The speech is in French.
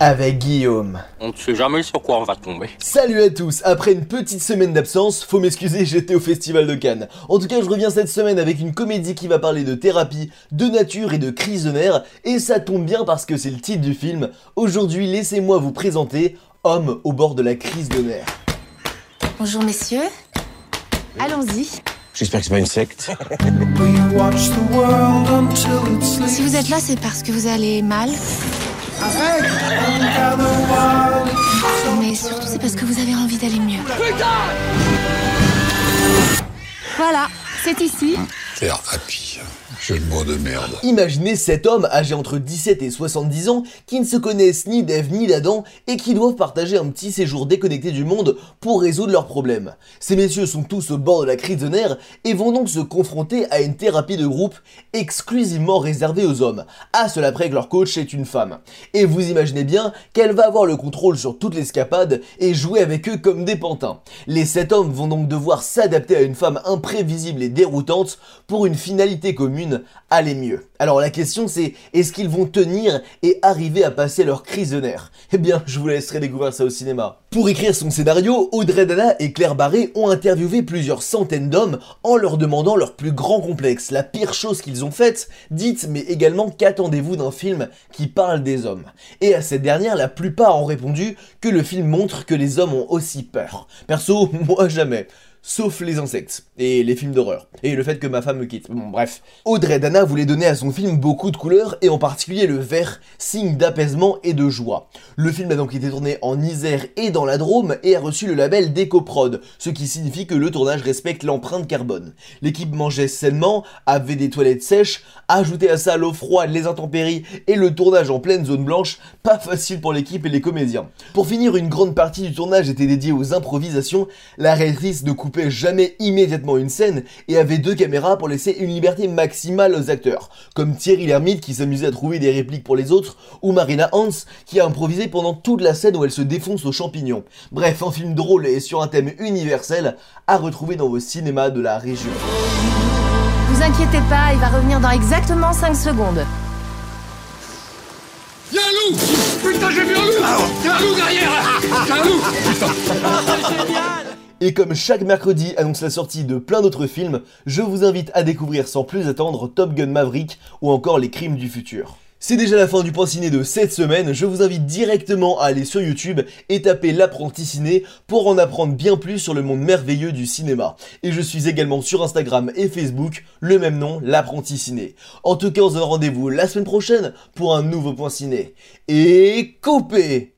avec Guillaume. On ne sait jamais sur quoi on va tomber. Salut à tous, après une petite semaine d'absence, faut m'excuser, j'étais au festival de Cannes. En tout cas, je reviens cette semaine avec une comédie qui va parler de thérapie, de nature et de crise de nerfs, et ça tombe bien parce que c'est le titre du film. Aujourd'hui, laissez-moi vous présenter Homme au bord de la crise de nerfs. Bonjour messieurs. Allons-y. J'espère que c'est pas une secte. Si vous êtes là, c'est parce que vous allez mal. Mais surtout, c'est parce que vous avez envie d'aller mieux. Voilà, c'est ici. De merde. Imaginez cet homme âgé entre 17 et 70 ans qui ne se connaissent ni d'Ève ni d'Adam et qui doivent partager un petit séjour déconnecté du monde pour résoudre leurs problèmes. Ces messieurs sont tous au bord de la crise de nerfs et vont donc se confronter à une thérapie de groupe exclusivement réservée aux hommes. À cela près que leur coach est une femme. Et vous imaginez bien qu'elle va avoir le contrôle sur toute l'escapade et jouer avec eux comme des pantins. Les sept hommes vont donc devoir s'adapter à une femme imprévisible et déroutante pour une finalité commune aller mieux. Alors la question c'est, est-ce qu'ils vont tenir et arriver à passer leur crise de nerfs? Eh bien, je vous laisserai découvrir ça au cinéma. Pour écrire son scénario, Audrey Dana et Claire Barré ont interviewé plusieurs centaines d'hommes en leur demandant leur plus grand complexe, la pire chose qu'ils ont faite, dites mais également qu'attendez-vous d'un film qui parle des hommes? Et à cette dernière, la plupart ont répondu que le film montre que les hommes ont aussi peur. Perso, moi jamais sauf les insectes et les films d'horreur et le fait que ma femme me quitte. Bon bref. Audrey Dana voulait donner à son film beaucoup de couleurs et en particulier le vert, signe d'apaisement et de joie. Le film a donc été tourné en Isère et dans la Drôme et a reçu le label d'EcoProd, ce qui signifie que le tournage respecte l'empreinte carbone. L'équipe mangeait sainement, avait des toilettes sèches, ajoutait à ça l'eau froide, les intempéries et le tournage en pleine zone blanche, pas facile pour l'équipe et les comédiens. Pour finir, une grande partie du tournage était dédiée aux improvisations, la réalisatrice de coupait jamais immédiatement une scène et avait deux caméras pour laisser une liberté maximale aux acteurs, comme Thierry Lhermitte qui s'amusait à trouver des répliques pour les autres, ou Marina Hans qui a improvisé pendant toute la scène où elle se défonce aux champignons. Bref, un film drôle et sur un thème universel à retrouver dans vos cinémas de la région. Vous inquiétez pas, il va revenir dans exactement 5 secondes. Y'a un loup Putain, j'ai vu un loup Y'a un loup derrière Y'a un loup Et comme chaque mercredi annonce la sortie de plein d'autres films, je vous invite à découvrir sans plus attendre Top Gun Maverick ou encore Les Crimes du futur. C'est déjà la fin du point ciné de cette semaine, je vous invite directement à aller sur YouTube et taper l'apprenti ciné pour en apprendre bien plus sur le monde merveilleux du cinéma. Et je suis également sur Instagram et Facebook, le même nom, l'apprenti ciné. En tout cas, on se donne rendez-vous la semaine prochaine pour un nouveau point ciné. Et coupé